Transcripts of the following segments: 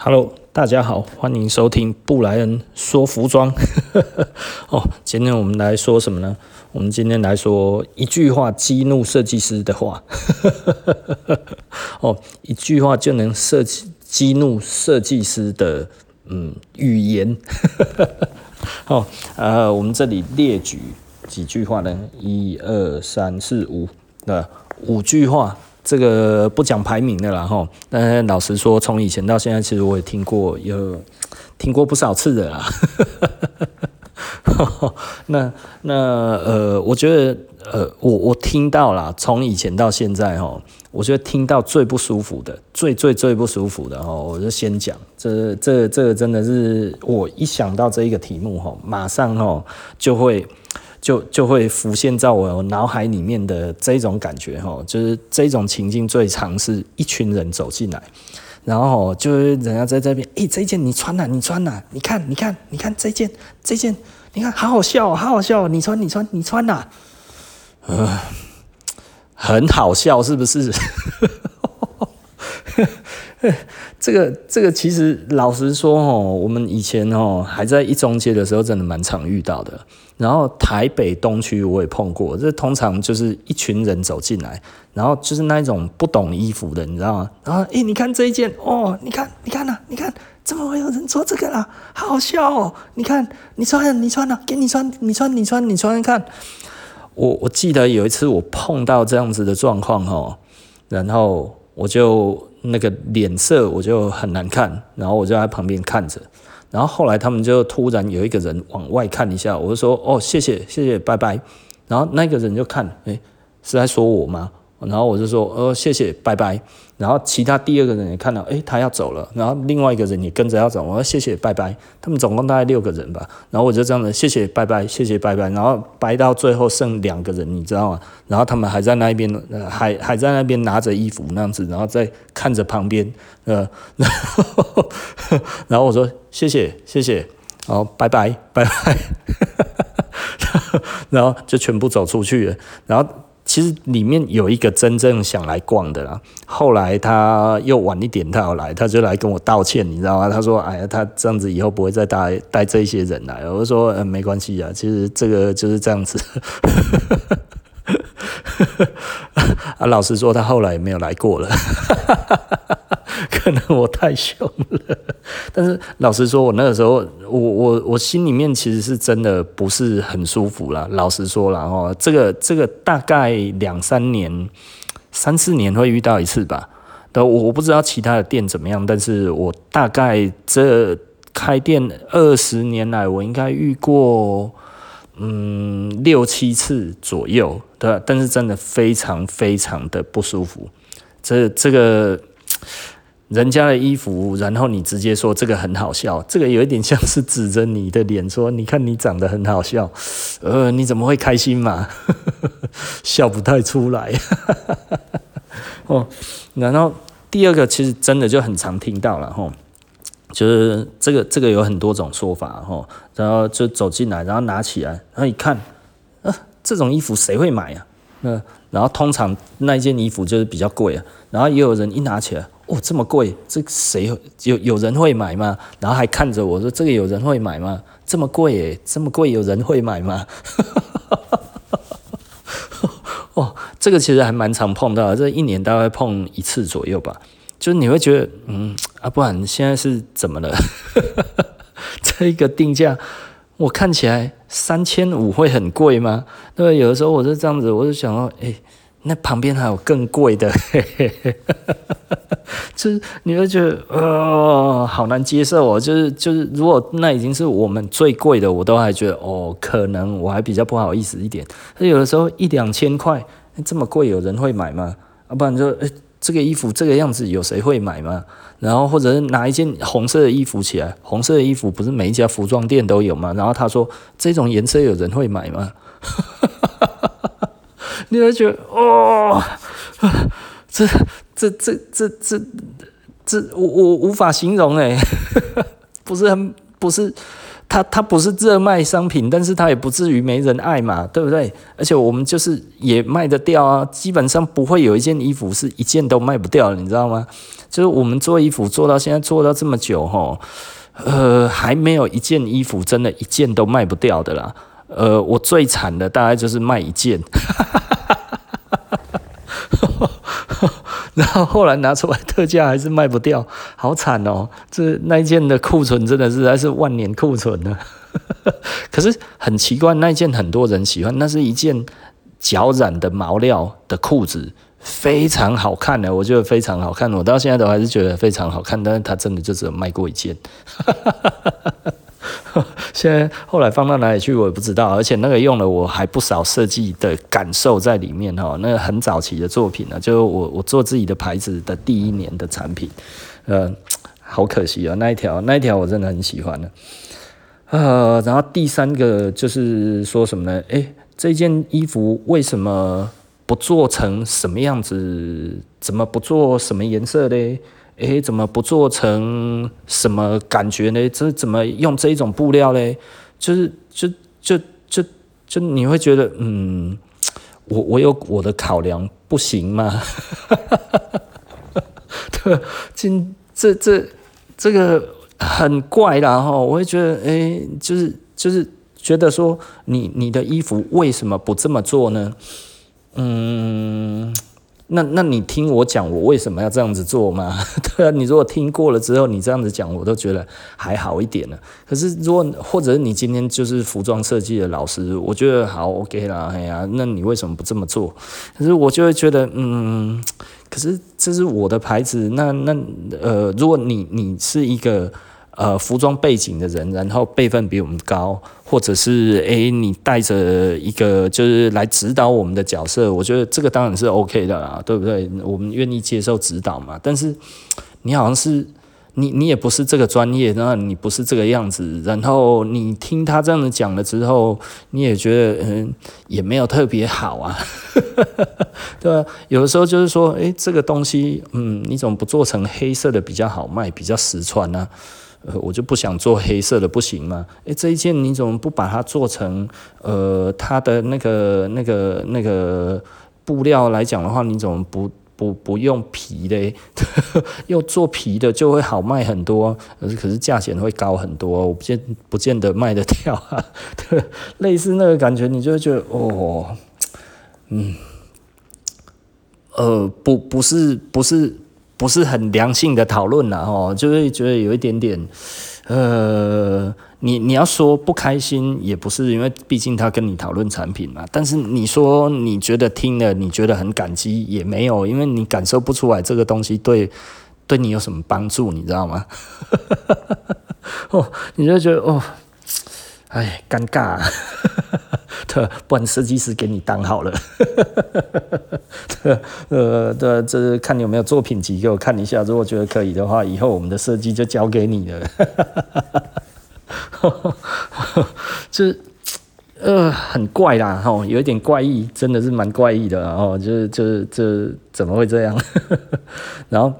Hello，大家好，欢迎收听布莱恩说服装。哦，今天我们来说什么呢？我们今天来说一句话激怒设计师的话。哦，一句话就能设计激怒设计师的嗯语言。哦，呃，我们这里列举几句话呢？一二三四五，那五句话。这个不讲排名的啦哈，但是老实说，从以前到现在，其实我也听过，有听过不少次的啦。那那呃，我觉得呃，我我听到啦，从以前到现在哈，我觉得听到最不舒服的，最最最不舒服的哈，我就先讲，这这这个真的是我一想到这一个题目哈，马上哈就会。就就会浮现在我脑海里面的这种感觉哈，就是这种情境最常是一群人走进来，然后就是人家在这边，诶，这件你穿呐，你穿呐，你看，你看，你看这件，这件，你看好好笑，好好笑，你穿，你穿，你穿呐，呃，很好笑，是不是？这个这个其实老实说哦，我们以前哦还在一中街的时候，真的蛮常遇到的。然后台北东区我也碰过，这通常就是一群人走进来，然后就是那一种不懂衣服的，你知道吗？然后诶，你看这一件哦，你看你看呐，你看怎么会有人做这个啦？好笑哦！你看你穿你穿呐，给你穿你穿你穿你穿看。我我记得有一次我碰到这样子的状况哦，然后我就。那个脸色我就很难看，然后我就在旁边看着，然后后来他们就突然有一个人往外看一下，我就说哦，谢谢谢谢拜拜，然后那个人就看，哎，是在说我吗？然后我就说，呃，谢谢，拜拜。然后其他第二个人也看到，诶，他要走了。然后另外一个人也跟着要走，我说谢谢，拜拜。他们总共大概六个人吧。然后我就这样子，谢谢，拜拜，谢谢，拜拜。然后掰到最后剩两个人，你知道吗？然后他们还在那边，还还在那边拿着衣服那样子，然后在看着旁边，呃，然 后然后我说谢谢，谢谢，然后拜拜，拜拜。然后就全部走出去了，然后。其实里面有一个真正想来逛的啦，后来他又晚一点他要来，他就来跟我道歉，你知道吗？他说：“哎呀，他这样子以后不会再带带这些人来。”我说：“嗯，没关系啊，其实这个就是这样子。”啊，老实说，他后来也没有来过了。可能我太凶了，但是老实说，我那个时候，我我我心里面其实是真的不是很舒服啦。老实说啦，哦，这个这个大概两三年、三四年会遇到一次吧。但我我不知道其他的店怎么样，但是我大概这开店二十年来，我应该遇过嗯六七次左右，对，但是真的非常非常的不舒服。这这个。人家的衣服，然后你直接说这个很好笑，这个有一点像是指着你的脸说：“你看你长得很好笑，呃，你怎么会开心嘛？笑不太出来。”哦，然后第二个其实真的就很常听到了吼，就是这个这个有很多种说法吼，然后就走进来，然后拿起来，然后一看，呃，这种衣服谁会买呀？那然后通常那一件衣服就是比较贵啊，然后也有人一拿起来。哦，这么贵，这谁有有人会买吗？然后还看着我说：“这个有人会买吗？这么贵诶，这么贵有人会买吗？” 哦，这个其实还蛮常碰到的，这一年大概碰一次左右吧。就是你会觉得，嗯啊，不然现在是怎么了？这一个定价我看起来三千五会很贵吗？对，有的时候我是这样子，我就想说，哎。那旁边还有更贵的，就是你会觉得哦，好难接受哦。就是就是，如果那已经是我们最贵的，我都还觉得哦，可能我还比较不好意思一点。那有的时候一两千块这么贵，有人会买吗？啊，不然就诶，这个衣服这个样子，有谁会买吗？然后或者是拿一件红色的衣服起来，红色的衣服不是每一家服装店都有吗？然后他说这种颜色有人会买吗？你会觉得哦，这这这这这这我我无法形容 哎，不是很不是它它不是热卖商品，但是它也不至于没人爱嘛，对不对？而且我们就是也卖得掉啊，基本上不会有一件衣服是一件都卖不掉，你知道吗？就是我们做衣服做到现在做到这么久齁，呃，还没有一件衣服真的一件都卖不掉的啦。呃，我最惨的大概就是卖一件，然后后来拿出来特价还是卖不掉，好惨哦！这那一件的库存真的是还是万年库存呢。可是很奇怪，那一件很多人喜欢，那是一件脚染的毛料的裤子，非常好看的，我觉得非常好看，我到现在都还是觉得非常好看，但是它真的就只有卖过一件。现在后来放到哪里去我也不知道，而且那个用了我还不少设计的感受在里面哈。那个很早期的作品呢，就我我做自己的牌子的第一年的产品，呃，好可惜啊，那一条那一条我真的很喜欢的。呃，然后第三个就是说什么呢？诶，这件衣服为什么不做成什么样子？怎么不做什么颜色嘞？诶，怎么不做成什么感觉呢？这怎么用这一种布料嘞？就是就就就就你会觉得，嗯，我我有我的考量，不行吗？对，今这这这个很怪啦哈，我会觉得，诶，就是就是觉得说，你你的衣服为什么不这么做呢？嗯。那那你听我讲，我为什么要这样子做吗？对啊，你如果听过了之后，你这样子讲，我都觉得还好一点了。可是如果或者你今天就是服装设计的老师，我觉得好 OK 啦，哎呀，那你为什么不这么做？可是我就会觉得，嗯，可是这是我的牌子，那那呃，如果你你是一个。呃，服装背景的人，然后辈分比我们高，或者是诶，你带着一个就是来指导我们的角色，我觉得这个当然是 OK 的啦，对不对？我们愿意接受指导嘛。但是你好像是你，你也不是这个专业，那你不是这个样子，然后你听他这样子讲了之后，你也觉得嗯，也没有特别好啊，对吧？有的时候就是说，诶，这个东西，嗯，你怎么不做成黑色的比较好卖，比较实穿呢？呃，我就不想做黑色的，不行吗？诶，这一件你怎么不把它做成呃，它的那个、那个、那个布料来讲的话，你怎么不不不用皮的？又做皮的就会好卖很多，可是可是价钱会高很多，我不见不见得卖得掉啊。类似那个感觉，你就会觉得哦，嗯，呃，不，不是，不是。不是很良性的讨论了哦，就会觉得有一点点，呃，你你要说不开心也不是，因为毕竟他跟你讨论产品嘛。但是你说你觉得听了你觉得很感激也没有，因为你感受不出来这个东西对对你有什么帮助，你知道吗？哦，你就觉得哦，哎，尴尬。啊对，不然设计师给你当好了。对，呃，对，这看你有没有作品集给我看一下，如果觉得可以的话，以后我们的设计就交给你了。就呃，很怪啦，吼，有一点怪异，真的是蛮怪异的，哦，就是就是这怎么会这样？然后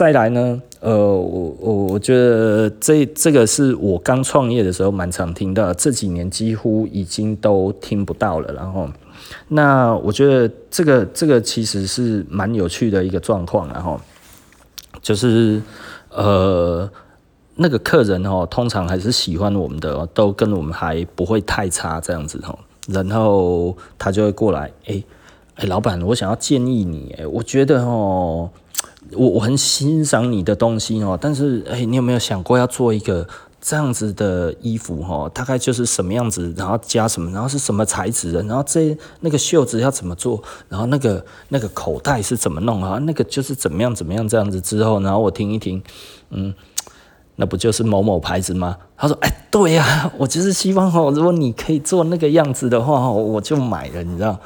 再来呢？呃，我我我觉得这这个是我刚创业的时候蛮常听到，这几年几乎已经都听不到了。然后，那我觉得这个这个其实是蛮有趣的一个状况。然后，就是呃，那个客人哦，通常还是喜欢我们的，都跟我们还不会太差这样子哦。然后他就会过来，哎哎，老板，我想要建议你，哎，我觉得哦。我我很欣赏你的东西哦，但是哎，你有没有想过要做一个这样子的衣服哦？大概就是什么样子，然后加什么，然后是什么材质的，然后这那个袖子要怎么做，然后那个那个口袋是怎么弄啊？那个就是怎么样怎么样这样子之后，然后我听一听，嗯，那不就是某某牌子吗？他说，哎，对呀，我就是希望哦，如果你可以做那个样子的话，我就买了，你知道？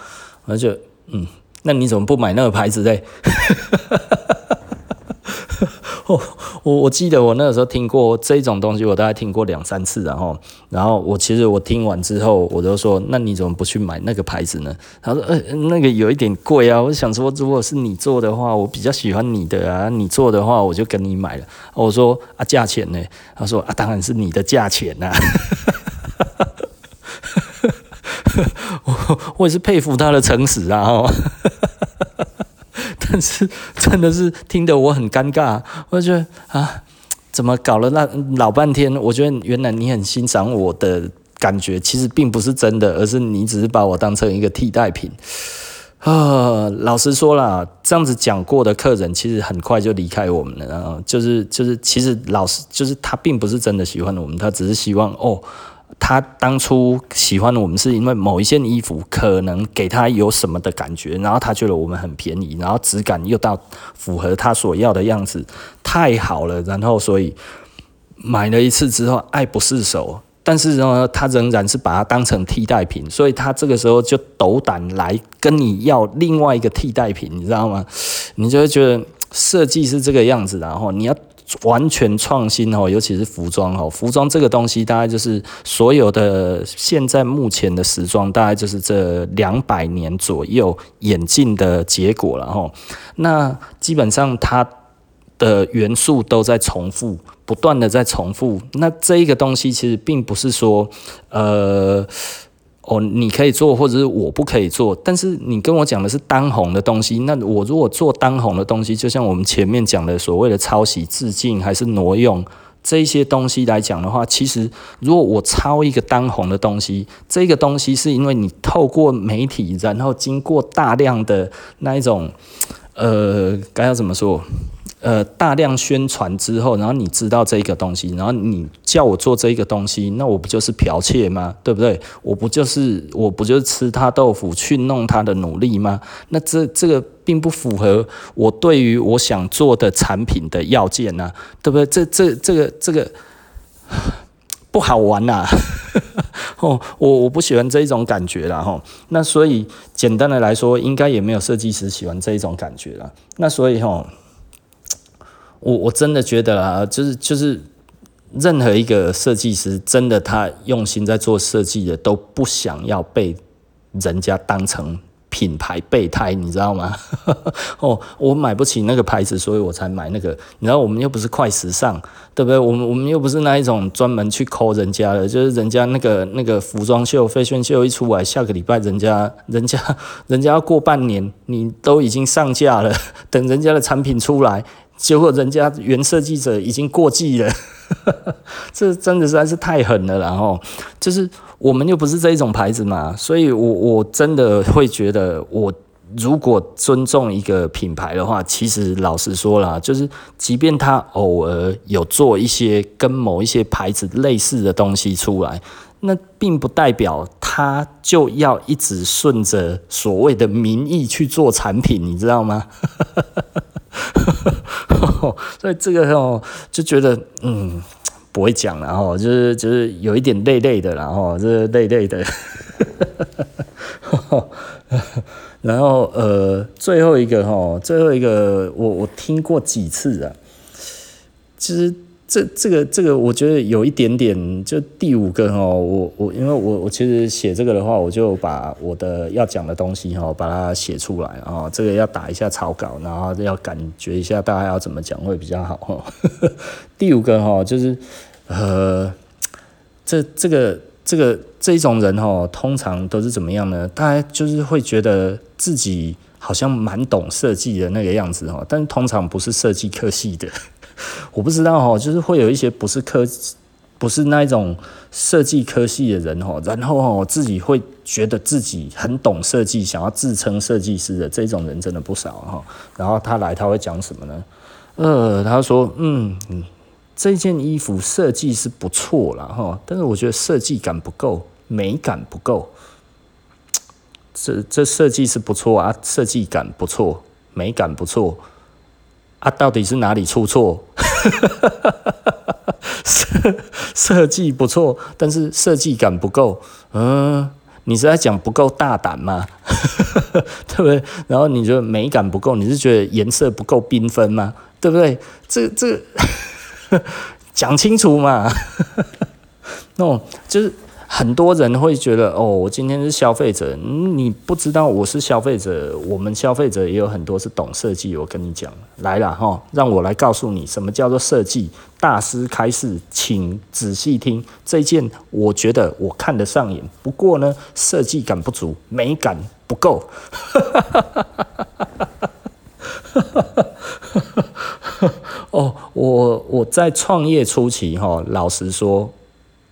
我就嗯，那你怎么不买那个牌子嘞？我我记得我那个时候听过这种东西，我大概听过两三次，然后然后我其实我听完之后，我就说，那你怎么不去买那个牌子呢？他说，呃，那个有一点贵啊。我想说，如果是你做的话，我比较喜欢你的啊，你做的话，我就跟你买了。我说啊，价钱呢？他说啊，当然是你的价钱呐。我我也是佩服他的诚实啊。但是真的是听得我很尴尬，我觉得啊，怎么搞了那老半天？我觉得原来你很欣赏我的感觉，其实并不是真的，而是你只是把我当成一个替代品啊。老实说啦，这样子讲过的客人，其实很快就离开我们了。然后，就是就是，其实老实就是他并不是真的喜欢我们，他只是希望哦。他当初喜欢我们是因为某一件衣服可能给他有什么的感觉，然后他觉得我们很便宜，然后质感又到符合他所要的样子，太好了，然后所以买了一次之后爱不释手，但是呢，他仍然是把它当成替代品，所以他这个时候就斗胆来跟你要另外一个替代品，你知道吗？你就会觉得设计是这个样子，然后你要。完全创新哦，尤其是服装哦，服装这个东西大概就是所有的现在目前的时装，大概就是这两百年左右演进的结果了哈。那基本上它的元素都在重复，不断的在重复。那这一个东西其实并不是说呃。哦，你可以做，或者是我不可以做。但是你跟我讲的是当红的东西，那我如果做当红的东西，就像我们前面讲的所谓的抄袭、致敬还是挪用这些东西来讲的话，其实如果我抄一个当红的东西，这个东西是因为你透过媒体，然后经过大量的那一种，呃，该要怎么说？呃，大量宣传之后，然后你知道这个东西，然后你叫我做这个东西，那我不就是剽窃吗？对不对？我不就是我不就是吃他豆腐去弄他的努力吗？那这这个并不符合我对于我想做的产品的要件呐，对不对？这这这个这个不好玩呐！哦，我我不喜欢这一种感觉啦吼。那所以简单的来说，应该也没有设计师喜欢这一种感觉啦。那所以吼。我我真的觉得啊，就是就是，任何一个设计师，真的他用心在做设计的，都不想要被人家当成品牌备胎，你知道吗？哦，我买不起那个牌子，所以我才买那个。你知道，我们又不是快时尚，对不对？我们我们又不是那一种专门去抠人家的，就是人家那个那个服装秀、fashion 秀一出来，下个礼拜人家人家人家要过半年，你都已经上架了，等人家的产品出来。结果人家原设计者已经过季了，这真的实在是太狠了。然后就是我们又不是这一种牌子嘛，所以我我真的会觉得，我如果尊重一个品牌的话，其实老实说啦，就是即便他偶尔有做一些跟某一些牌子类似的东西出来，那并不代表他就要一直顺着所谓的民意去做产品，你知道吗？所以这个哦，就觉得嗯，不会讲了哈，就是就是有一点累累的，然后就是累累的，然后呃，最后一个哈，最后一个我我听过几次啊，其实。这这个这个，我觉得有一点点，就第五个哈，我我因为我我其实写这个的话，我就把我的要讲的东西哈，把它写出来啊，这个要打一下草稿，然后要感觉一下大家要怎么讲会比较好哈。第五个哈，就是呃，这这个这个这种人哈，通常都是怎么样呢？大家就是会觉得自己好像蛮懂设计的那个样子哈，但是通常不是设计科系的。我不知道哈，就是会有一些不是科，不是那一种设计科系的人哈，然后哈自己会觉得自己很懂设计，想要自称设计师的这种人真的不少哈。然后他来他会讲什么呢？呃，他说嗯，这件衣服设计是不错啦哈，但是我觉得设计感不够，美感不够。这这设计是不错啊，设计感不错，美感不错。啊，到底是哪里出错？设设计不错，但是设计感不够。嗯，你是在讲不够大胆吗？对不对？然后你觉得美感不够，你是觉得颜色不够缤纷吗？对不对？这这 讲清楚嘛。那种就是。很多人会觉得哦，我今天是消费者，你不知道我是消费者。我们消费者也有很多是懂设计。我跟你讲，来了哈，让我来告诉你什么叫做设计大师开示，请仔细听。这件我觉得我看得上眼，不过呢，设计感不足，美感不够。哦，我我在创业初期哈，老实说。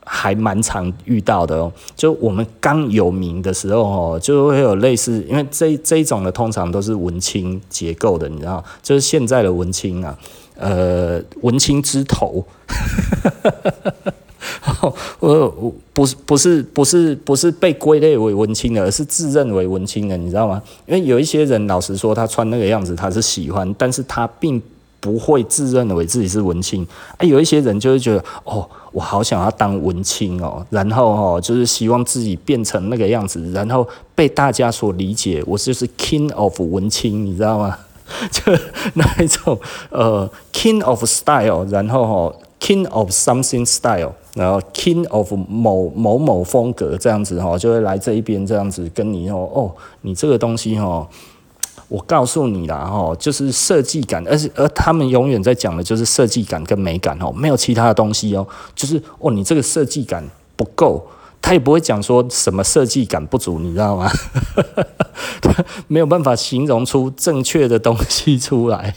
还蛮常遇到的哦，就我们刚有名的时候哦，就会有类似，因为这这一种的通常都是文青结构的，你知道，就是现在的文青啊，呃，文青之头，我我不是不是不是不是被归类为文青的，而是自认为文青的，你知道吗？因为有一些人老实说，他穿那个样子他是喜欢，但是他并不会自认为自己是文青，啊，有一些人就会觉得哦。我好想要当文青哦，然后哦，就是希望自己变成那个样子，然后被大家所理解。我就是 King of 文青，你知道吗？就那一种呃，King of Style，然后哦，King of something style，然后 King of 某某某风格这样子哈，就会来这一边这样子跟你哦哦，你这个东西哈。我告诉你啦，哈，就是设计感，而且而他们永远在讲的就是设计感跟美感哦，没有其他的东西哦，就是哦，你这个设计感不够。他也不会讲说什么设计感不足，你知道吗？他 没有办法形容出正确的东西出来。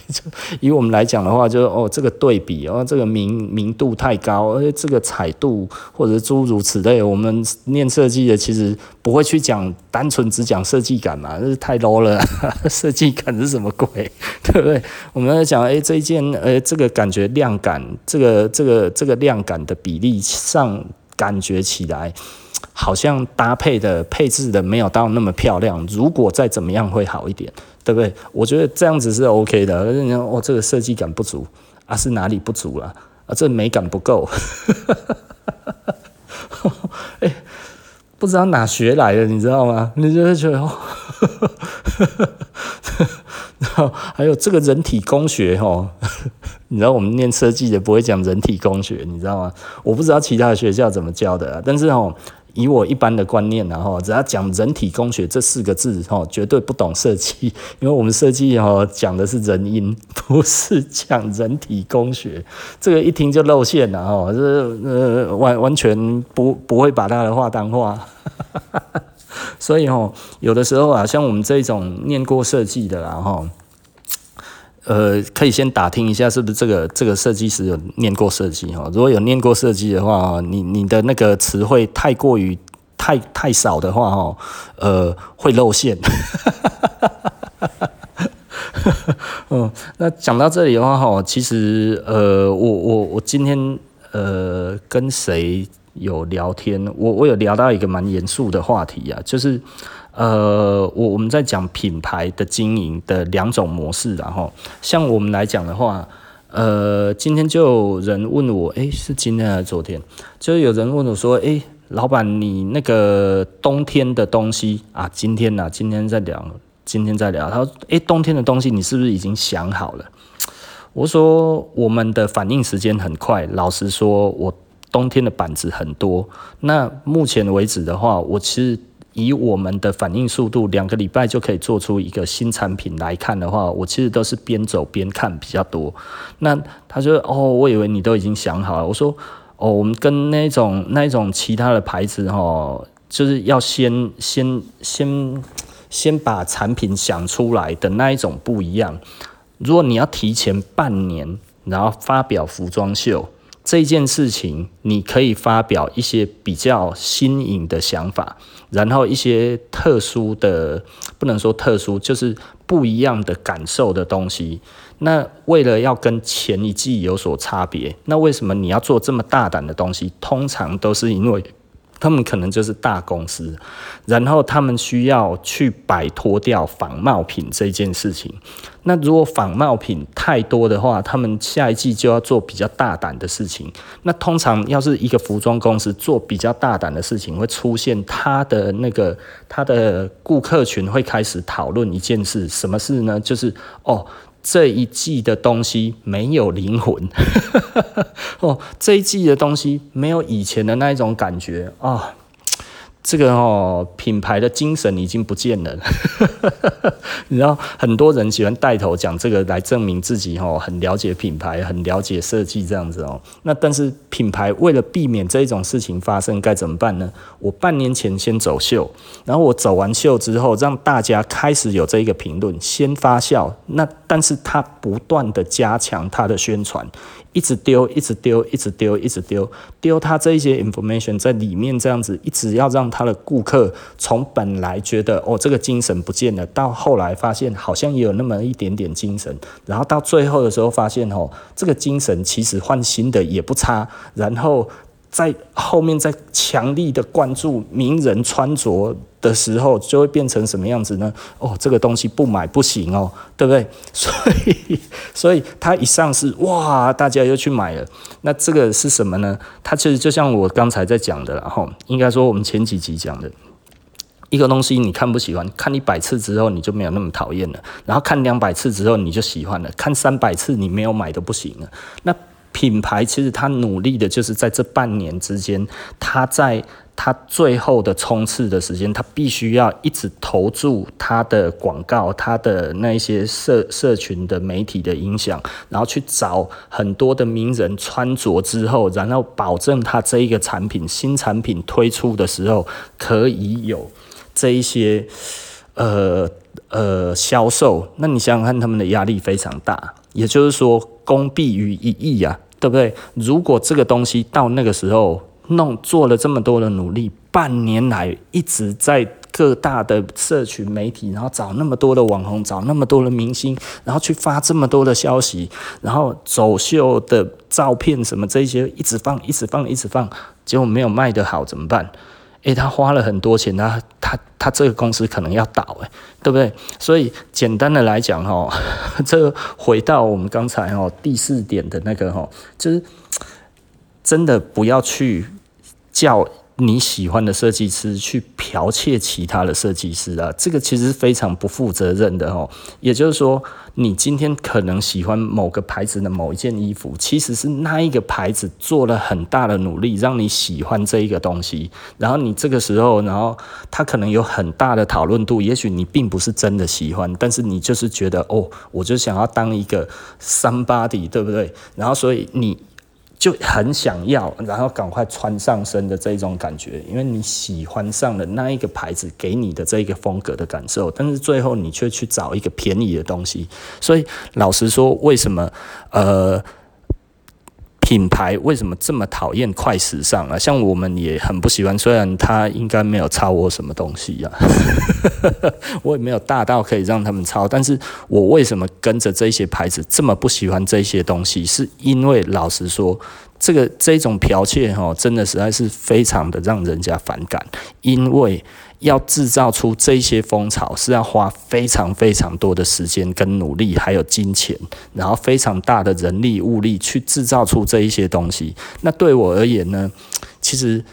以我们来讲的话，就是哦，这个对比哦，这个明明度太高，而且这个彩度或者诸如此类。我们念设计的其实不会去讲单纯只讲设计感嘛，这是太 low 了。设计感是什么鬼？对不对？我们在讲哎，这一件呃，这个感觉亮感，这个这个这个亮感的比例上。感觉起来好像搭配的配置的没有到那么漂亮，如果再怎么样会好一点，对不对？我觉得这样子是 OK 的。你说哦，这个设计感不足啊，是哪里不足了？啊，这美感不够。哎，不知道哪学来的，你知道吗？你就会觉得哦。然后还有这个人体工学哦，你知道我们念设计的不会讲人体工学，你知道吗？我不知道其他的学校怎么教的，但是哦，以我一般的观念然后只要讲人体工学这四个字哦，绝对不懂设计，因为我们设计哦讲的是人因，不是讲人体工学，这个一听就露馅了哦，这呃完完全不不会把他的话当话。所以哦，有的时候啊，像我们这种念过设计的，然后，呃，可以先打听一下，是不是这个这个设计师有念过设计哈？如果有念过设计的话，你你的那个词汇太过于太太少的话，哈，呃，会露馅。嗯，那讲到这里的话，哈，其实呃，我我我今天呃跟谁？有聊天，我我有聊到一个蛮严肃的话题啊，就是，呃，我我们在讲品牌的经营的两种模式，然后像我们来讲的话，呃，今天就有人问我，诶，是今天还是昨天？就有人问我说，诶，老板，你那个冬天的东西啊，今天呐，今天在聊，今天在聊，他说，诶，冬天的东西你是不是已经想好了？我说，我们的反应时间很快，老实说，我。冬天的板子很多，那目前为止的话，我其实以我们的反应速度，两个礼拜就可以做出一个新产品来看的话，我其实都是边走边看比较多。那他说：“哦，我以为你都已经想好了。”我说：“哦，我们跟那种那种其他的牌子哈，就是要先先先先把产品想出来的那一种不一样。如果你要提前半年，然后发表服装秀。”这件事情，你可以发表一些比较新颖的想法，然后一些特殊的，不能说特殊，就是不一样的感受的东西。那为了要跟前一季有所差别，那为什么你要做这么大胆的东西？通常都是因为。他们可能就是大公司，然后他们需要去摆脱掉仿冒品这件事情。那如果仿冒品太多的话，他们下一季就要做比较大胆的事情。那通常要是一个服装公司做比较大胆的事情，会出现他的那个他的顾客群会开始讨论一件事，什么事呢？就是哦。这一季的东西没有灵魂，哦，这一季的东西没有以前的那一种感觉啊。哦这个哦，品牌的精神已经不见了。你知道，很多人喜欢带头讲这个来证明自己哦，很了解品牌，很了解设计这样子哦。那但是品牌为了避免这一种事情发生，该怎么办呢？我半年前先走秀，然后我走完秀之后，让大家开始有这一个评论，先发酵。那但是他不断的加强他的宣传。一直丢，一直丢，一直丢，一直丢，丢他这一些 information 在里面，这样子一直要让他的顾客从本来觉得哦，这个精神不见了，到后来发现好像也有那么一点点精神，然后到最后的时候发现哦，这个精神其实换新的也不差，然后。在后面在强力的关注名人穿着的时候，就会变成什么样子呢？哦，这个东西不买不行哦，对不对？所以，所以它一上市，哇，大家又去买了。那这个是什么呢？它其实就像我刚才在讲的，然后应该说我们前几集讲的，一个东西你看不喜欢，看一百次之后你就没有那么讨厌了，然后看两百次之后你就喜欢了，看三百次你没有买都不行了。那品牌其实他努力的就是在这半年之间，他在他最后的冲刺的时间，他必须要一直投注他的广告，他的那些社社群的媒体的影响，然后去找很多的名人穿着之后，然后保证他这一个产品新产品推出的时候可以有这一些呃呃销售。那你想想看，他们的压力非常大，也就是说功必于一役啊。对不对？如果这个东西到那个时候弄做了这么多的努力，半年来一直在各大的社群媒体，然后找那么多的网红，找那么多的明星，然后去发这么多的消息，然后走秀的照片什么这些一直放，一直放，一直放，结果没有卖得好怎么办？诶，他花了很多钱，他他他这个公司可能要倒，诶，对不对？所以简单的来讲，哈，这个回到我们刚才哦第四点的那个哈，就是真的不要去叫。你喜欢的设计师去剽窃其他的设计师啊，这个其实是非常不负责任的哦。也就是说，你今天可能喜欢某个牌子的某一件衣服，其实是那一个牌子做了很大的努力让你喜欢这一个东西，然后你这个时候，然后他可能有很大的讨论度，也许你并不是真的喜欢，但是你就是觉得哦，我就想要当一个 somebody，对不对？然后所以你。就很想要，然后赶快穿上身的这种感觉，因为你喜欢上了那一个牌子给你的这一个风格的感受，但是最后你却去找一个便宜的东西，所以老实说，为什么呃？品牌为什么这么讨厌快时尚啊？像我们也很不喜欢，虽然他应该没有抄我什么东西啊，我也没有大到可以让他们抄。但是我为什么跟着这些牌子这么不喜欢这些东西？是因为老实说，这个这种剽窃哈，真的实在是非常的让人家反感，因为。要制造出这些风潮是要花非常非常多的时间跟努力，还有金钱，然后非常大的人力物力去制造出这一些东西。那对我而言呢，其实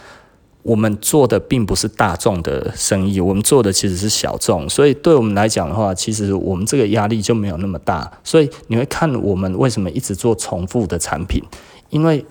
我们做的并不是大众的生意，我们做的其实是小众。所以对我们来讲的话，其实我们这个压力就没有那么大。所以你会看我们为什么一直做重复的产品，因为。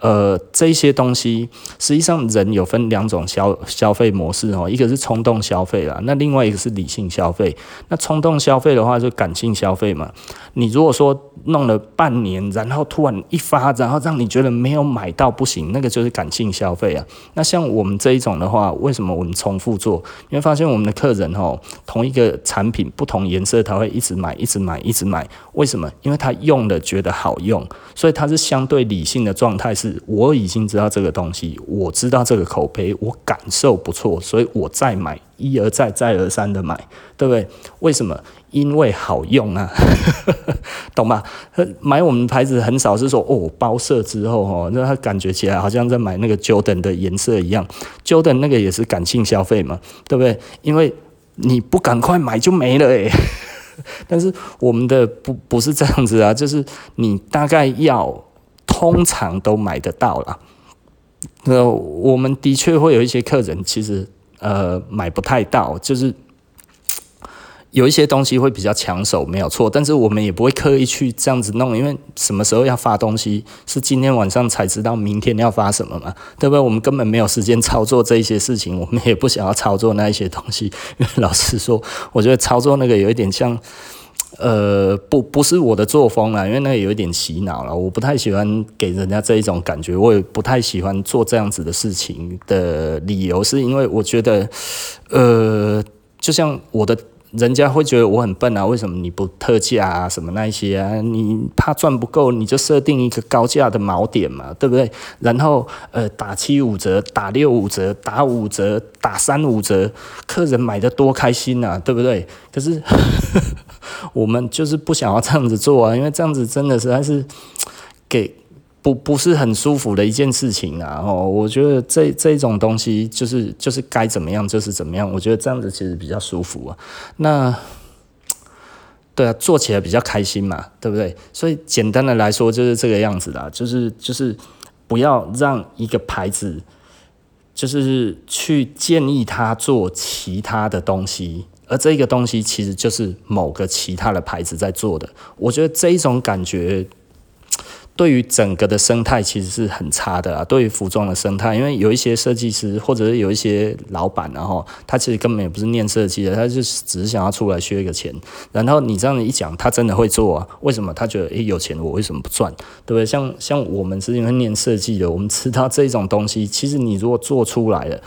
呃，这些东西实际上人有分两种消消费模式哦，一个是冲动消费啦，那另外一个是理性消费。那冲动消费的话，就感性消费嘛。你如果说弄了半年，然后突然一发，然后让你觉得没有买到不行，那个就是感性消费啊。那像我们这一种的话，为什么我们重复做？你会发现我们的客人哦，同一个产品不同颜色，他会一直买，一直买，一直买。为什么？因为他用了觉得好用，所以他是相对理性的状态是。我已经知道这个东西，我知道这个口碑，我感受不错，所以我再买，一而再，再而三的买，对不对？为什么？因为好用啊，懂吗？买我们牌子很少是说哦，包色之后哦，那他感觉起来好像在买那个 Jordan 的颜色一样，Jordan 那个也是感性消费嘛，对不对？因为你不赶快买就没了诶。但是我们的不不是这样子啊，就是你大概要。通常都买得到了，那我们的确会有一些客人，其实呃买不太到，就是有一些东西会比较抢手，没有错，但是我们也不会刻意去这样子弄，因为什么时候要发东西是今天晚上才知道，明天要发什么嘛，对不对？我们根本没有时间操作这一些事情，我们也不想要操作那一些东西，因 为老实说，我觉得操作那个有一点像，呃，不，不是我的作风啦，因为那有一点洗脑了，我不太喜欢给人家这一种感觉，我也不太喜欢做这样子的事情的理由，是因为我觉得，呃，就像我的。人家会觉得我很笨啊，为什么你不特价啊？什么那一些啊？你怕赚不够，你就设定一个高价的锚点嘛，对不对？然后呃，打七五折，打六五折，打五折，打三五折，客人买的多开心啊，对不对？可是 我们就是不想要这样子做啊，因为这样子真的实在是给。不不是很舒服的一件事情啊！哦，我觉得这这种东西就是就是该怎么样就是怎么样，我觉得这样子其实比较舒服啊。那对啊，做起来比较开心嘛，对不对？所以简单的来说就是这个样子啦，就是就是不要让一个牌子就是去建议他做其他的东西，而这个东西其实就是某个其他的牌子在做的。我觉得这一种感觉。对于整个的生态其实是很差的啊。对于服装的生态，因为有一些设计师或者是有一些老板，然后他其实根本也不是念设计的，他就只是想要出来削一个钱。然后你这样一讲，他真的会做啊？为什么？他觉得诶，有钱我为什么不赚？对不对？像像我们是因为念设计的，我们知道这种东西，其实你如果做出来了。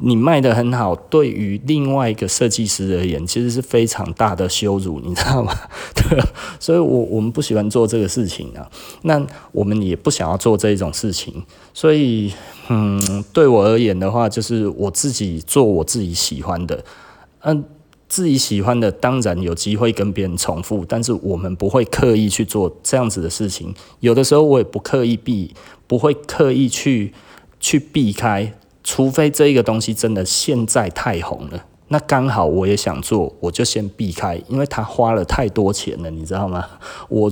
你卖得很好，对于另外一个设计师而言，其实是非常大的羞辱，你知道吗？对，所以我我们不喜欢做这个事情啊。那我们也不想要做这一种事情，所以，嗯，对我而言的话，就是我自己做我自己喜欢的，嗯，自己喜欢的当然有机会跟别人重复，但是我们不会刻意去做这样子的事情。有的时候我也不刻意避，不会刻意去去避开。除非这一个东西真的现在太红了，那刚好我也想做，我就先避开，因为他花了太多钱了，你知道吗？我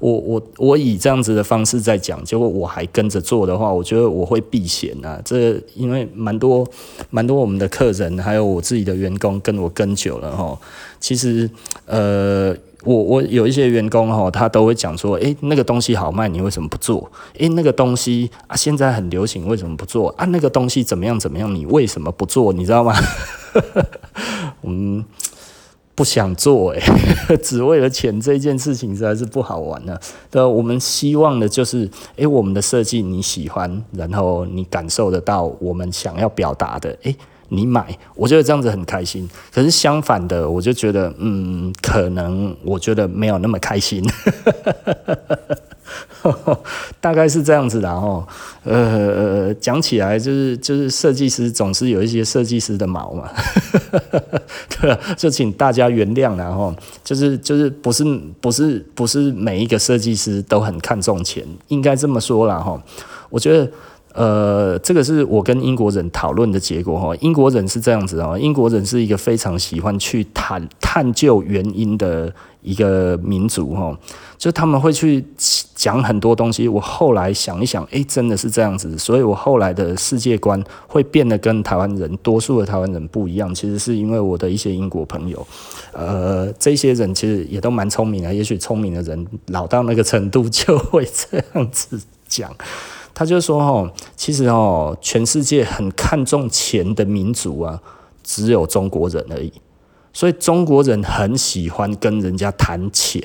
我我我以这样子的方式在讲，结果我还跟着做的话，我觉得我会避嫌啊。这因为蛮多蛮多我们的客人，还有我自己的员工跟我跟久了哈，其实呃。我我有一些员工哈，他都会讲说，诶、那个东西好卖，你为什么不做？诶、那个东西啊，现在很流行，为什么不做？啊，那个东西怎么样怎么样，你为什么不做？你知道吗？我 们不想做，诶，只为了钱这件事情实在是不好玩呢、对，我们希望的就是，诶、我们的设计你喜欢，然后你感受得到我们想要表达的，诶、你买，我觉得这样子很开心。可是相反的，我就觉得，嗯，可能我觉得没有那么开心。大概是这样子的哦。呃，讲起来就是就是设计师总是有一些设计师的毛嘛。对，就请大家原谅然后就是就是不是不是不是每一个设计师都很看重钱，应该这么说啦哈。我觉得。呃，这个是我跟英国人讨论的结果哈。英国人是这样子啊，英国人是一个非常喜欢去探探究原因的一个民族哈。就他们会去讲很多东西。我后来想一想，诶，真的是这样子。所以我后来的世界观会变得跟台湾人多数的台湾人不一样。其实是因为我的一些英国朋友，呃，这些人其实也都蛮聪明的。也许聪明的人老到那个程度就会这样子讲。他就说：“哦，其实哦，全世界很看重钱的民族啊，只有中国人而已。所以中国人很喜欢跟人家谈钱，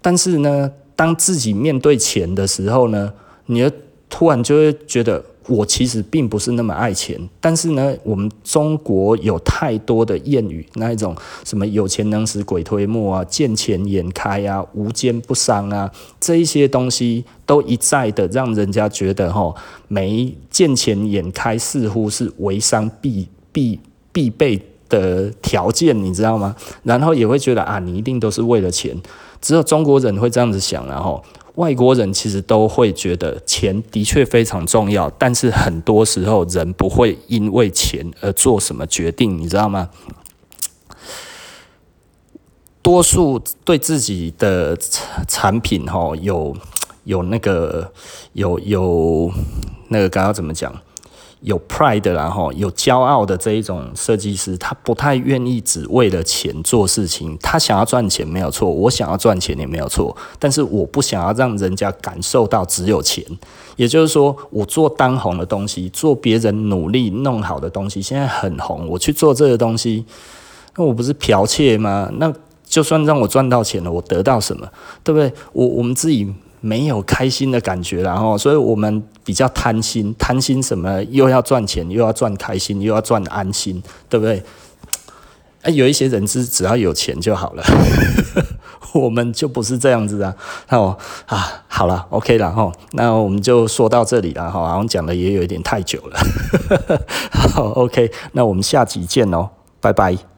但是呢，当自己面对钱的时候呢，你又突然就会觉得。”我其实并不是那么爱钱，但是呢，我们中国有太多的谚语，那一种什么有钱能使鬼推磨啊，见钱眼开啊，无奸不商啊，这一些东西都一再的让人家觉得哈，没见钱眼开似乎是为商必必必备的条件，你知道吗？然后也会觉得啊，你一定都是为了钱，只有中国人会这样子想，然后。外国人其实都会觉得钱的确非常重要，但是很多时候人不会因为钱而做什么决定，你知道吗？多数对自己的产产品哈有有那个有有那个刚刚怎么讲？有 pride 然后有骄傲的这一种设计师，他不太愿意只为了钱做事情。他想要赚钱没有错，我想要赚钱也没有错，但是我不想要让人家感受到只有钱。也就是说，我做当红的东西，做别人努力弄好的东西，现在很红，我去做这个东西，那我不是剽窃吗？那就算让我赚到钱了，我得到什么？对不对？我我们自己。没有开心的感觉，然后，所以我们比较贪心，贪心什么？又要赚钱，又要赚开心，又要赚安心，对不对？哎，有一些人是只要有钱就好了，我们就不是这样子啊。哦啊，好了，OK 了哈，那我们就说到这里了哈，好像讲的也有一点太久了。好，OK，那我们下集见喽，拜拜。